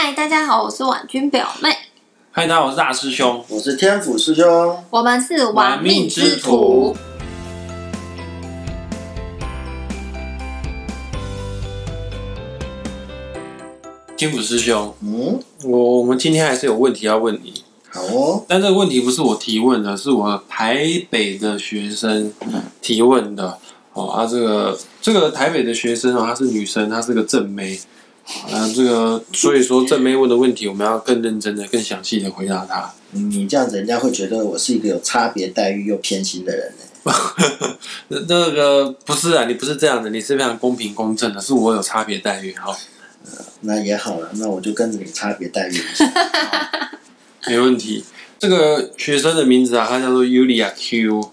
嗨，大家好，我是婉君表妹，嗨，大家好，我是大师兄。我是天府师兄。我们是玩命之徒。天府师兄，嗯，我我们今天还是有问题要问你，好哦。但这个问题不是我提问的，是我台北的学生提问的。哦，啊，这个这个台北的学生哦，她是女生，她是个正妹。啊，这个所以说正妹问的问题，我们要更认真的、更详细的回答他。你这样子，人家会觉得我是一个有差别待遇又偏心的人呢。那 那个不是啊，你不是这样的，你是非常公平公正的，是我有差别待遇哈。那也好了，那我就跟着你差别待遇一下。没问题。这个学生的名字啊，他叫做 Yulia Q，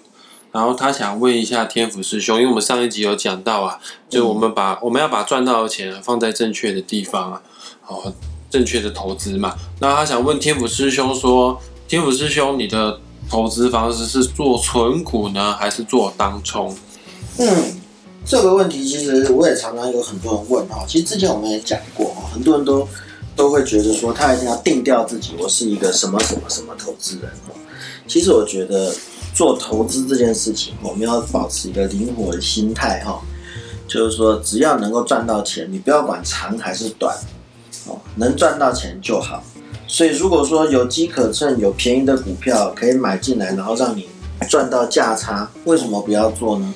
然后他想问一下天府师兄，因为我们上一集有讲到啊，就我们把、我们要把赚到的钱放在正确的地方啊，哦，正确的投资嘛。那他想问天府师兄说，天府师兄，你的投资方式是做存股呢，还是做当冲？嗯，这个问题其实我也常常有很多人问哈。其实之前我们也讲过哈，很多人都都会觉得说他一定要定调自己，我是一个什么什么什么投资人哈。其实我觉得做投资这件事情，我们要保持一个灵活的心态哈，就是说只要能够赚到钱，你不要管长还是短，哦，能赚到钱就好。所以如果说有机可乘，有便宜的股票可以买进来，然后让你赚到价差，为什么不要做呢？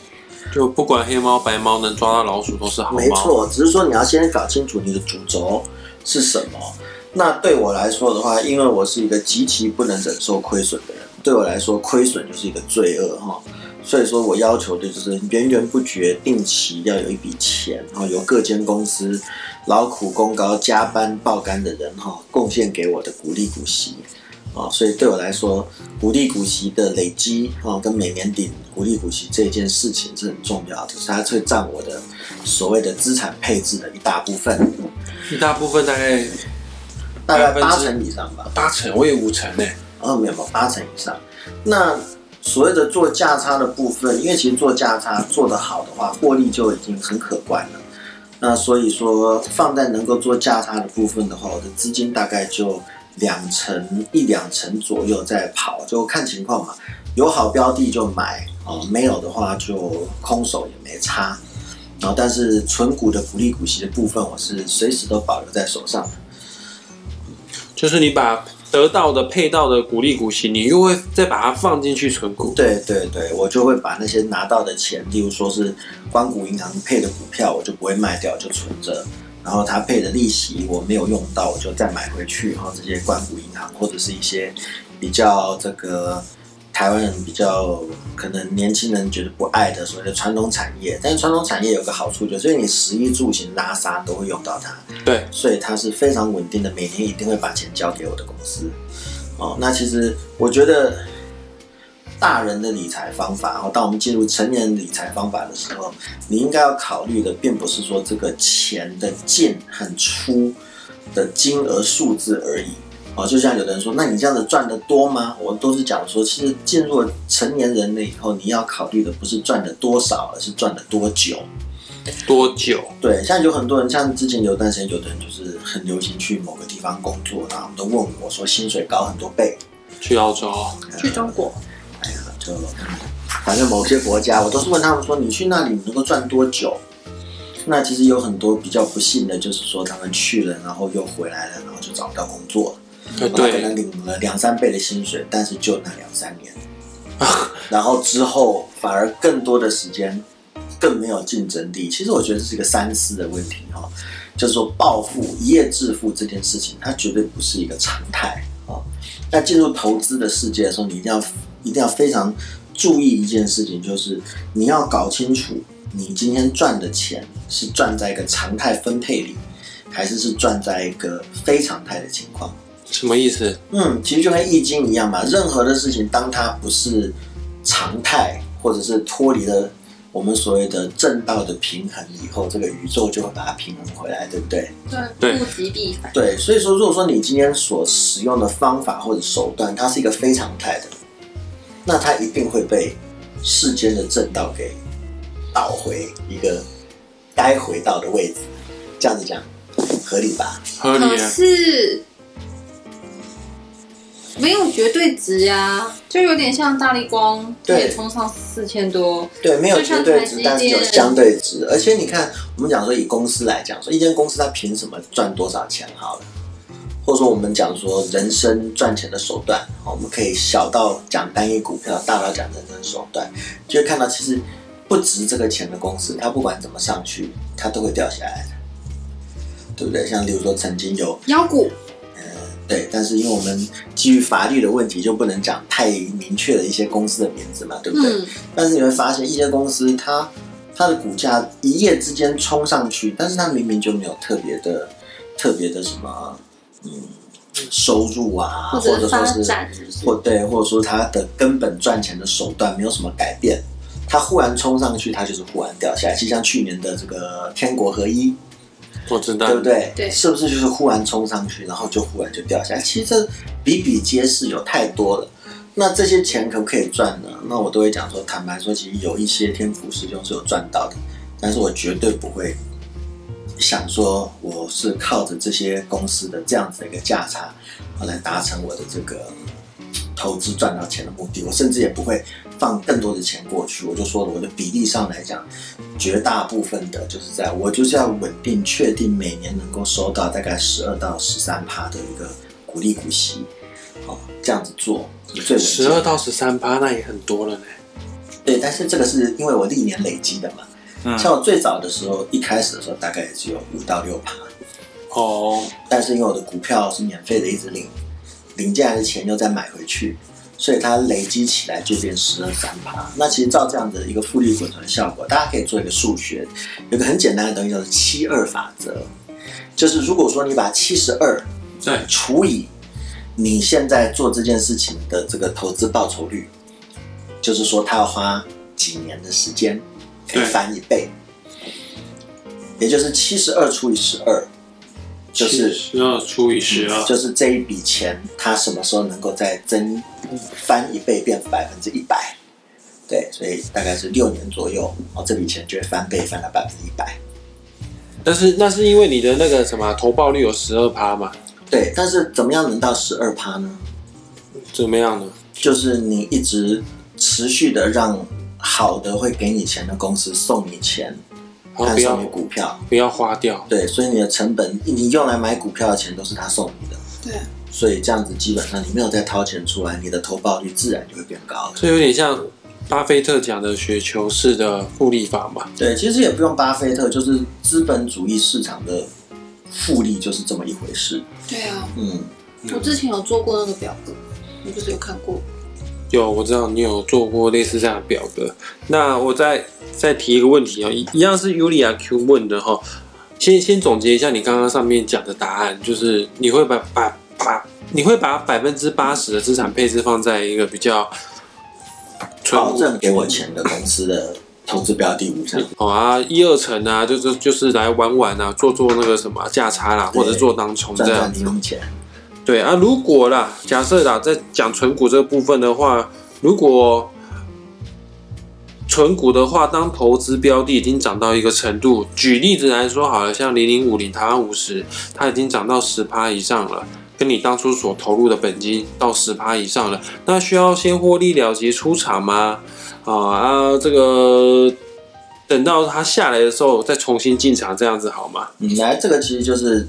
就不管黑猫白猫，能抓到老鼠都是好猫。没错，只是说你要先搞清楚你的主轴是什么。那对我来说的话，因为我是一个极其不能忍受亏损的人，对我来说亏损就是一个罪恶哈。所以说我要求的就是源源不绝、定期要有一笔钱，然后由各间公司劳苦功高、加班爆肝的人哈贡献给我的股利股息啊。所以对我来说，股利股息的累积啊，跟每年底股利股息这件事情是很重要的，是它会占我的所谓的资产配置的一大部分，一大部分大概大概八成以上吧。八成，我也五成呢。哦，没有没有八成以上。那所谓的做价差的部分，因为其实做价差做得好的话，获利就已经很可观了。那所以说，放在能够做价差的部分的话，我的资金大概就两成一两成左右在跑，就看情况嘛。有好标的就买哦，没有的话就空手也没差。然后，但是纯股的股利股息的部分，我是随时都保留在手上。就是你把得到的配到的股利股息，你又会再把它放进去存股。对对对，我就会把那些拿到的钱，例如说是光谷银行配的股票，我就不会卖掉，就存着。然后它配的利息我没有用到，我就再买回去。然后这些光谷银行或者是一些比较这个台湾人比较可能年轻人觉得不爱的所谓的传统产业，但是传统产业有个好处就是你食衣住行拉撒都会用到它。对，所以它是非常稳定的，每年一定会把钱交给我的公司。哦，那其实我觉得大人的理财方法，哦，当我们进入成年人理财方法的时候，你应该要考虑的，并不是说这个钱的进很出的金额数字而已。哦，就像有的人说，那你这样子赚的多吗？我都是讲说，其实进入了成年人了以后，你要考虑的不是赚的多少，而是赚的多久。多久？对，像有很多人，像之前有段时间，有的人就是很流行去某个地方工作，然后他们都问我说薪水高很多倍，去澳洲？去中国，哎呀，就反正某些国家，我都是问他们说，你去那里能够赚多久？那其实有很多比较不幸的，就是说他们去了，然后又回来了，然后就找不到工作了，呃，他可对，能领了两三倍的薪水，但是就那两三年，然后之后反而更多的时间更没有竞争力。其实我觉得这是一个三思的问题哈、就是说暴富一夜致富这件事情，它绝对不是一个常态啊。那进入投资的世界的时候，你一定要一定要非常注意一件事情，就是你要搞清楚你今天赚的钱是赚在一个常态分配里，还是是赚在一个非常态的情况。什么意思？嗯，其实就跟易经一样嘛，任何的事情，当它不是常态，或者是脱离了我们所谓的正道的平衡以后，这个宇宙就会把它平衡回来，对不对？对对，物极必反。对，所以说，如果说你今天所使用的方法或者手段，它是一个非常态的，那它一定会被世间的正道给倒回一个该回到的位置。这样子讲，合理吧？合理啊。是没有绝对值呀，就有点像大力光，它对也冲上四千多，对，没有绝对值，但是有相对值。而且你看，我们讲说以公司来讲，说一间公司它凭什么赚多少钱？好了，或者说我们讲说人生赚钱的手段，我们可以小到讲单一股票，大到讲人生手段，就会看到其实不值这个钱的公司，它不管怎么上去，它都会掉下来的，对不对？像例如说曾经有妖股对，但是因为我们基于法律的问题，就不能讲太明确的一些公司的名字嘛，对不对？嗯，但是你会发现，一些公司它它的股价一夜之间冲上去，但是它明明就没有特别的特别的什么嗯收入啊，或或者说是或对，或者说它的根本赚钱的手段没有什么改变，它忽然冲上去，它就是忽然掉下来。就像去年的这个天国合一，我知道对不，对？对是不是就是忽然冲上去，然后就忽然就掉下来？其实这比比皆是，有太多了。那这些钱可不可以赚呢？那我都会讲说，坦白说，其实有一些天赋师兄是有赚到的，但是我绝对不会想说我是靠着这些公司的这样子的一个价差，啊来达成我的这个投资赚到钱的目的。我甚至也不会放更多的钱过去。我就说了，我的比例上来讲，绝大部分的就是在我就是要稳定确定每年能够收到大概十二到十三趴的一个股利股息，哦，这样子做最稳十二到十三趴那也很多了呢。对，但是这个是因为我历年累积的嘛。嗯像我最早的时候，一开始的时候大概也只有五到六趴，哦，但是因为我的股票是免费的，一直领，领进来的钱又再买回去，所以它累积起来就变十二三趴。那其实照这样的一个复利滚存效果，大家可以做一个数学，有个很简单的东西叫做七二法则，就是如果说你把七十二对，除以你现在做这件事情的这个投资报酬率，就是说他要花几年的时间可以翻一倍，也就是七十二除以十二，就是十二除以十二，就是这一笔钱，它什么时候能够再增翻一倍变百分之一百？对，所以大概是六年左右，哦，这笔钱就会翻倍，翻到百分之一百。但是那是因为你的那个什么投报率有十二趴嘛？对，但是怎么样能到十二趴呢？怎么样呢？就是你一直持续的让好的会给你钱的公司送你钱，不要和送你股票。不要花掉。对，所以你的成本，你用来买股票的钱都是他送你的。对，所以这样子基本上你没有再掏钱出来，你的投报率自然就会变高了。所以有点像巴菲特讲的雪球式的复利法嘛。对，其实也不用巴菲特，就是资本主义市场的复利就是这么一回事。对啊，嗯，我之前有做过那个表格，你不是有看过？有，我知道你有做过类似这样的表格。那我再再提一个问题哦，一一样是 Yulia Q 问的哈。先先总结一下你刚刚上面讲的答案，就是你会把把把你会把百分之八十的资产配置放在一个比较纯保证给我钱的公司的投资标的物上。哦啊一二层啊，就是就是来玩玩啊，做做那个什么价差啦，或者做当冲这样子。赚零用钱。对啊，如果啦，假设啦，在讲纯股这个部分的话，如果纯股的话，当投资标的已经涨到一个程度，举例子来说好了，像零零五零台湾五十，它已经涨到十趴以上了，跟你当初所投入的本金到十趴以上了，那需要先获利了结出场吗？啊啊，这个等到它下来的时候再重新进场，这样子好吗？嗯，来，这个其实就是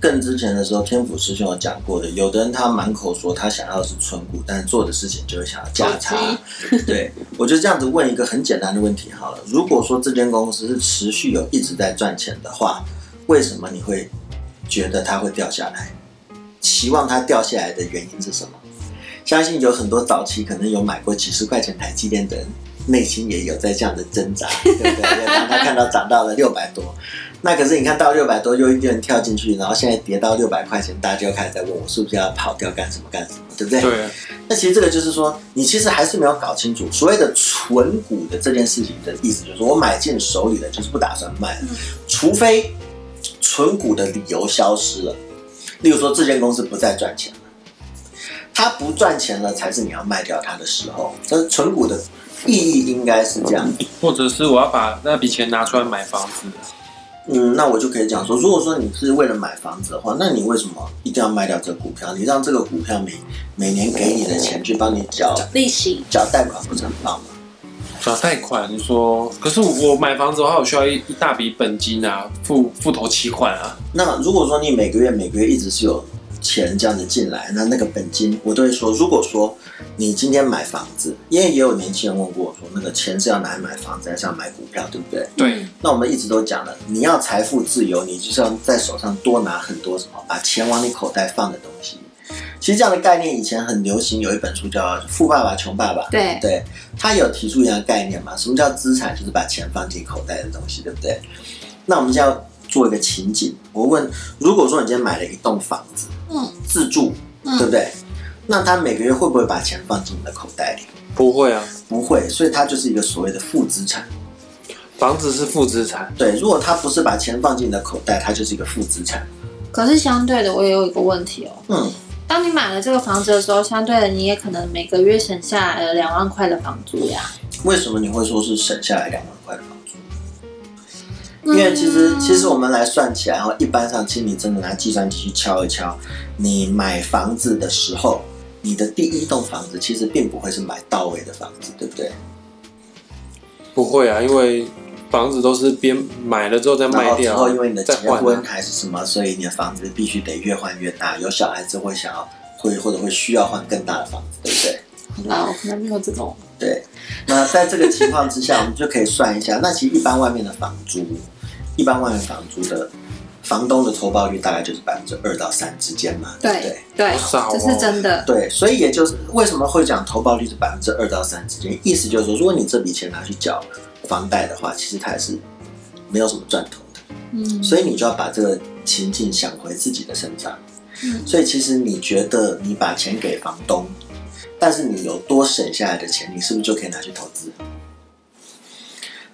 更之前的时候，天府师兄有讲过的。有的人他满口说他想要的是存股，但是做的事情就会想要价差。对，我就这样子问一个很简单的问题好了。如果说这间公司是持续有一直在赚钱的话，为什么你会觉得它会掉下来？期望它掉下来的原因是什么？相信有很多早期可能有买过几十块钱台积电的人，内心也有在这样的挣扎，对不对？当他看到涨到了六百多，那可是你看到六百多，又一堆人跳进去，然后现在跌到六百块钱，大家就开始在问我是不是要跑掉干什么干什么，对不对？对啊，那其实这个就是说，你其实还是没有搞清楚所谓的纯股的这件事情的意思，就是说我买进手里的，就是不打算卖了，除非纯股的理由消失了，例如说这间公司不再赚钱了，它不赚钱了，才是你要卖掉它的时候。这纯股的意义应该是这样，或者是我要把那笔钱拿出来买房子。嗯，那我就可以讲说，如果说你是为了买房子的话，那你为什么一定要卖掉这个股票？你让这个股票每每年给你的钱去帮你缴利息，缴贷款，不是很棒吗？缴贷款，你说，可是我买房子的话，我需要一一大笔本金啊，付付头期款啊。那如果说你每个月每个月一直是有钱这样子进来，那那个本金我都会说，如果说你今天买房子，因为也有年轻人问过我说，那个钱是要拿来买房子还是要买股票，对不对？对，那我们一直都讲了，你要财富自由，你就是要在手上多拿很多什么，把钱往你口袋放的东西。其实这样的概念以前很流行，有一本书叫《富爸爸穷爸爸》，对对，他有提出一样的概念嘛？什么叫资产？就是把钱放进口袋的东西，对不对？那我们现在要做一个情景，我问：如果说你今天买了一栋房子，嗯，自住，对不对？那他每个月会不会把钱放进你的口袋里？不会啊，不会，所以它就是一个所谓的负资产。房子是负资产，对，如果他不是把钱放进你的口袋，它就是一个负资产。可是相对的，我也有一个问题哦。嗯，当你买了这个房子的时候，相对的你也可能每个月省下来了两万块的房租呀。为什么你会说是省下来两万块的房租？因为其实其实我们来算起来哈，一般上，其实你真的拿计算机去敲一敲，你买房子的时候，你的第一栋房子其实并不会是买到位的房子，对不对？不会啊，因为房子都是边买了之后再卖掉，然后，因为你的再结婚。还是什么，所以你的房子必须得越换越大。有小孩子会想要会或者会需要换更大的房子，对不对？好啦，我可能没有这种。对，那在这个情况之下，我们就可以算一下。那其实一般外面的房租，一般外面房租的房东的投报率大概就是百分之二到三之间嘛，对不对？对，这是真的。对，所以也就是为什么会讲投报率是百分之二到三之间，意思就是说，如果你这笔钱拿去缴房贷的话，其实它也是没有什么赚头的。嗯，所以你就要把这个情境想回自己的身上。嗯所以其实你觉得你把钱给房东，但是你有多省下来的钱，你是不是就可以拿去投资？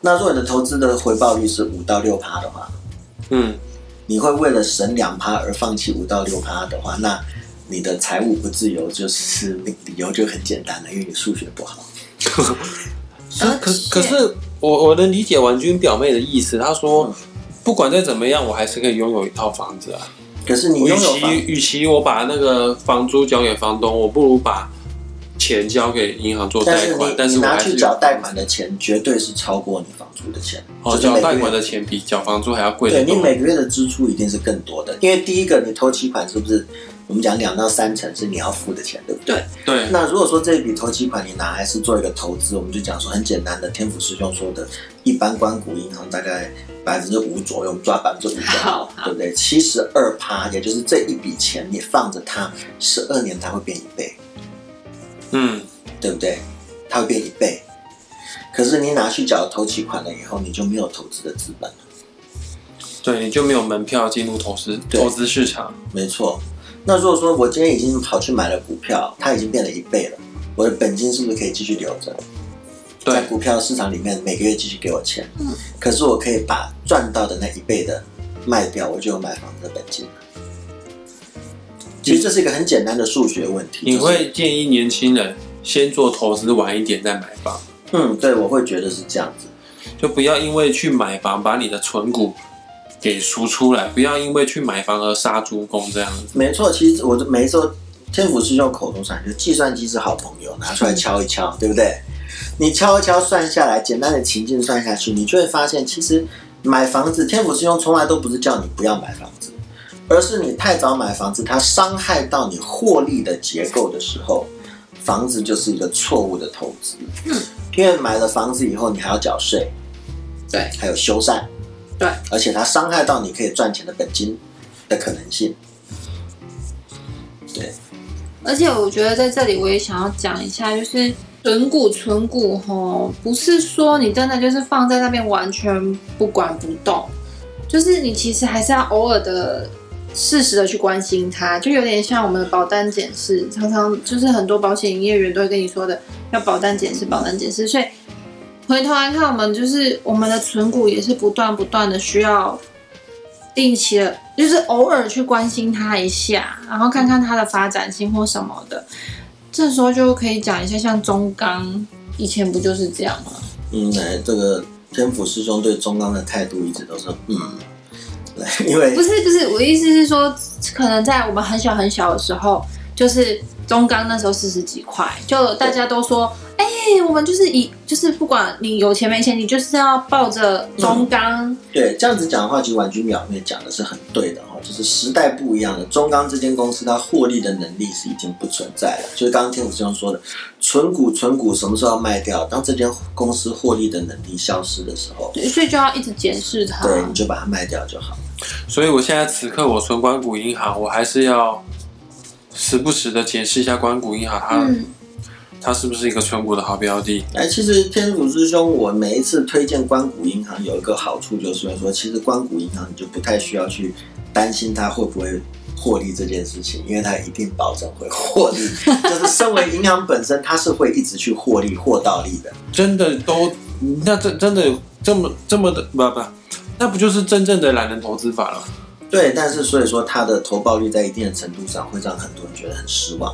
那如果你的投资的回报率是五到六趴的话，嗯，你会为了省两趴而放弃五到六趴的话，那你的财务不自由就是理由就很简单了，因为你数学不好。可可可是我我能理解婉君表妹的意思，她说嗯不管再怎么样，我还是可以拥有一套房子啊。可是你与拥有与其我把那个房租交给房东，我不如把钱交给银行做贷款，但是你拿去缴贷款的钱，绝对是超过你房租的钱。哦，缴贷款的钱比缴房租还要贵。对你每个月的支出一定是更多的，因为第一个你投期款是不是我们讲两到三成是你要付的钱，对不对？对，那如果说这笔投期款你拿来是做一个投资，我们就讲说很简单的，天府师兄说的，一般关谷银行大概百分之五左右，我们抓百分之五对不对？七十二趴，也就是这一笔钱你放着它十二年，它会变一倍，嗯，对不对？它会变一倍。可是你拿去缴投期款了以后，你就没有投资的资本了。对，你就没有门票进入投资投资市场。没错。那如果说我今天已经跑去买了股票，它已经变了一倍了，我的本金是不是可以继续留着？在对，股票市场里面每个月继续给我钱，嗯可是我可以把赚到的那一倍的卖掉，我就有买房子的本金了。其实这是一个很简单的数学问题。你会建议年轻人先做投资，晚一点再买房，嗯，对，我会觉得是这样子。就不要因为去买房把你的存股给赎出来，不要因为去买房而杀猪工这样子。没错，其实我就每一次天府师兄口头禅，就计算机是好朋友，拿出来敲一敲，对不对？你敲一敲算下来，简单的情境算下去，你就会发现，其实买房子，天府师兄从来都不是叫你不要买房子，而是你太早买房子，它伤害到你获利的结构的时候，房子就是一个错误的投资。嗯，因为买了房子以后，你还要缴税，对，还有修缮，对，而且它伤害到你可以赚钱的本金的可能性。对，而且我觉得在这里我也想要讲一下，就是存股存股吼，不是说你真的就是放在那边完全不管不动，就是你其实还是要偶尔的适时的去关心它，就有点像我们的保单检视，常常就是很多保险营业员都会跟你说的，要保单检视，保单检视，所以回头来看，我们就是我们的存股也是不断不断的需要定期的，就是偶尔去关心它一下，然后看看它的发展性或什么的。这时候就可以讲一下，像中钢以前不就是这样吗？嗯，哎，这个天府师兄对中钢的态度一直都是嗯，因为不是不是，我意思是说，可能在我们很小很小的时候，就是中钢那时候四十几块，就大家都说，哎、我们就是以就是不管你有钱没钱，你就是要抱着中钢，对这样子讲的话，其实婉君表妹讲的是很对的哈，就是时代不一样了。中钢这间公司它获利的能力是已经不存在了，就是刚刚天府师兄说的，存股存股什么时候要卖掉？当这间公司获利的能力消失的时候，对，所以就要一直检视它。对，你就把它卖掉就好。所以我现在此刻我存关谷银行，我还是要时不时的检视一下关谷银行，它、嗯，它是不是一个存股的好标的。哎，其实天府师兄，我每一次推荐关谷银行有一个好处，就是说，其实关谷银行你就不太需要去担心它会不会获利这件事情，因为它一定保证会获利。就是身为银行本身，它是会一直去获利、获到利的。真的都，那这真的这么这么的不不，那不就是真正的懒人投资法了？对，但是所以说它的投报率在一定的程度上会让很多人觉得很失望，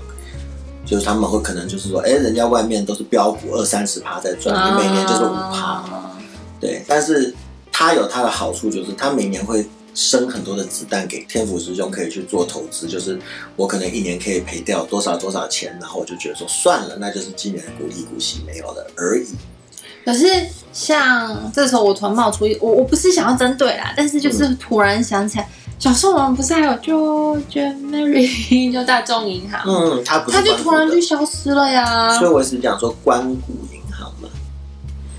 就是他们会可能就是说，哎，人家外面都是标股二三十趴在赚，你每年就是五趴。啊对，但是它有它的好处，就是它每年会生很多的子弹给天府师兄可以去做投资，就是我可能一年可以赔掉多少多少钱，然后我就觉得说算了，那就是今年的股利股息没有了而已。可是像这时候我突然冒出一，我我不是想要针对啦，但是就是突然想起来，小时候我们不是还有 George Mary 就大众银行，嗯，它不是它就突然就消失了呀。所以我也是讲说关谷银行嘛，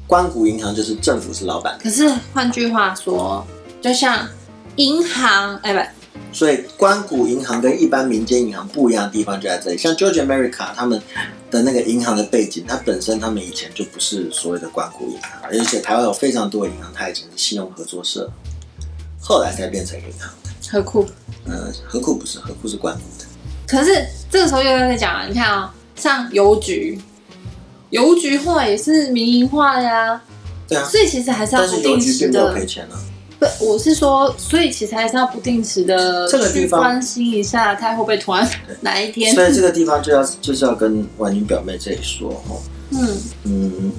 关谷银行就是政府是老板，可是换句话说，就像银行，哎不，所以关谷银行跟一般民间银行不一样的地方就在这里。像 George America 他们的那个银行的背景，它本身他们以前就不是所谓的关谷银行，而且台湾有非常多的银行，它以前是信用合作社，后来才变成银行的。何库。呃，何库不是，何库是关谷的。可是这个时候又要再讲了，你看啊、像邮局，邮局后来也是民营化的呀，对啊，所以其实还是要不定时的。赔钱啊。不，我是说，所以其实还是要不定时的去关心一下，它会不会突然哪一天，所以这个地方就要就是要跟婉宁表妹这里说哦，嗯，嗯，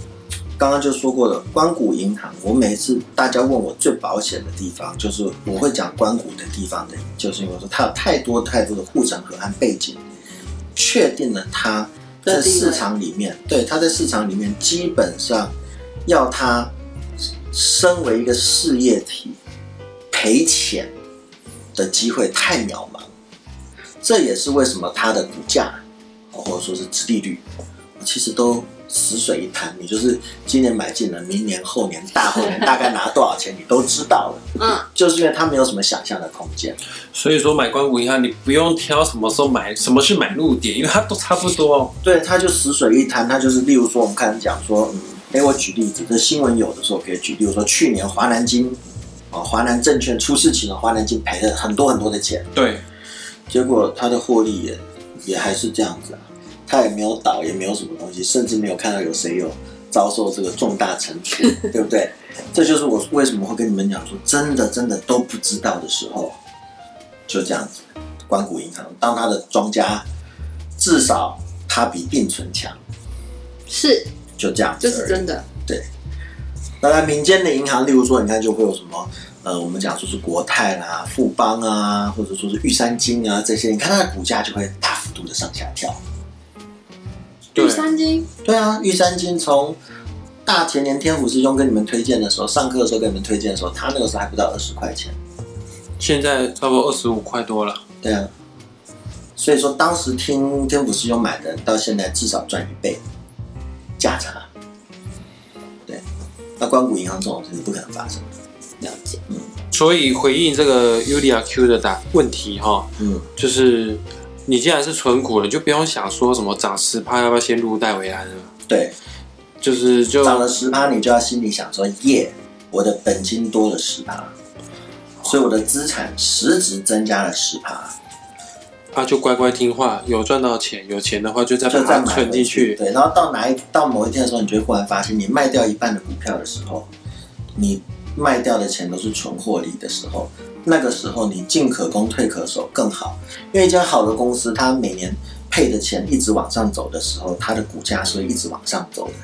刚刚就说过了，关谷银行，我每次大家问我最保险的地方，就是我会讲关谷的地方的，就是因为说它有太多太多的护城河和背景，确定了它在市场里面，对它在市场里面基本上要它身为一个事业体赔钱的机会太渺茫，这也是为什么它的股价或者说是殖利率，其实都死水一潭。你就是今年买进了，明年、后年、大后年大概拿多少钱，你都知道了。嗯，就是因为它没有什么想象的空间。所以说买关谷银行，你不用挑什么时候买，什么是买入点，因为它都差不多。对，它就死水一潭。它就是，例如说，我们看讲说，嗯，哎，我举例子，这新闻有的时候可以举，例如说，去年华南金，哦，华南证券出事情了，华南金赔了很多很多的钱，对，结果它的获利也也还是这样子啊，它也没有倒，也没有什么东西，甚至没有看到有谁有遭受这个重大惩处，对不对？这就是我为什么会跟你们讲说，真的真的都不知道的时候，就这样子。关谷银行，当它的庄家至少它比定存强，是，就这样子。这是真的，对当然，民间的银行，例如说，你看就会有什么，呃，我们讲说是国泰啦、富邦啊，或者说是玉山金啊这些，你看它的股价就会大幅度的上下跳。对玉三金，对啊，玉三金从大前年天府师兄跟你们推荐的时候，上课的时候跟你们推荐的时候，他那个时候还不到二十块钱。现在差不多二十五块多了。对啊，所以说当时听天府师兄买的，到现在至少赚一倍价差。对，那关谷银行这种事情不可能发生。了解，嗯所以回应这个 Udia Q 的答问题哈，嗯，就是你既然是纯股了，你就不用想说什么涨十趴要不要先入袋为安了，对，就是就涨了十趴，你就要心里想说，耶，我的本金多了十趴，所以我的资产实质增加了十趴，啊就乖乖听话，有赚到钱，有钱的话就再把它就再存进去。对，然后到哪一到某一天的时候，你就会忽然发现，你卖掉一半的股票的时候，你卖掉的钱都是纯获利的时候，那个时候你进可攻退可守更好，因为一家好的公司，它每年配的钱一直往上走的时候，它的股价是会一直往上走的。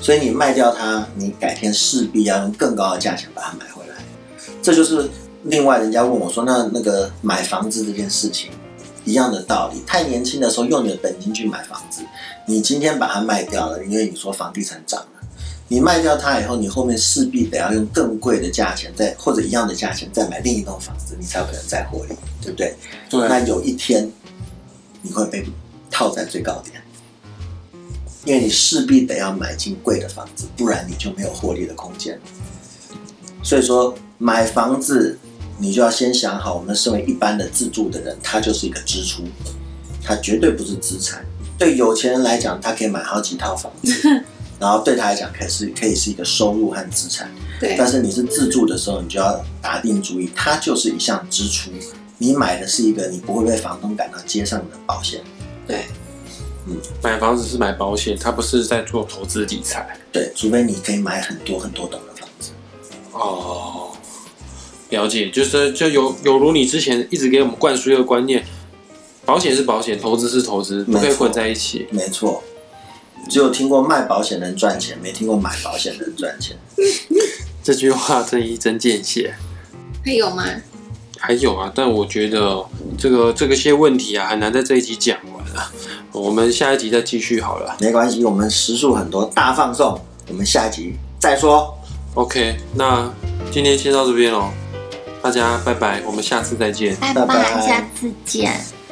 所以你卖掉它，你改天势必要用更高的价钱把它买回来。这就是另外人家问我说，那那个买房子这件事情，一样的道理。太年轻的时候用你的本金去买房子，你今天把它卖掉了，因为你说房地产涨，你卖掉它以后，你后面势必得要用更贵的价钱再或者一样的价钱再买另一栋房子，你才有可能再获利，对不对？对那有一天你会被套在最高点，因为你势必得要买进贵的房子，不然你就没有获利的空间。所以说，买房子你就要先想好，我们身为一般的自住的人，它就是一个支出，它绝对不是资产。对有钱人来讲，他可以买好几套房子，然后对他来讲，可以是可以是一个收入和资产。对但是你是自住的时候，你就要打定主意，它就是一项支出。你买的是一个你不会被房东赶到街上的保险，对，买房子是买保险，它不是在做投资理财。对，除非你可以买很多很多栋的房子。哦，了解，就是就有有如你之前一直给我们灌输一个观念，保险是保险，投资是投资，不可以混在一起。没错，只有听过卖保险能赚钱，没听过买保险能赚钱。这句话真一针见血。还有吗？还有啊，但我觉得这个这个些问题啊，很难在这一集讲完啊。我们下一集再继续好了。没关系，我们时数很多，大放送，我们下集再说。OK，那今天先到这边喽，大家拜拜，我们下次再见。拜拜拜拜，下次见。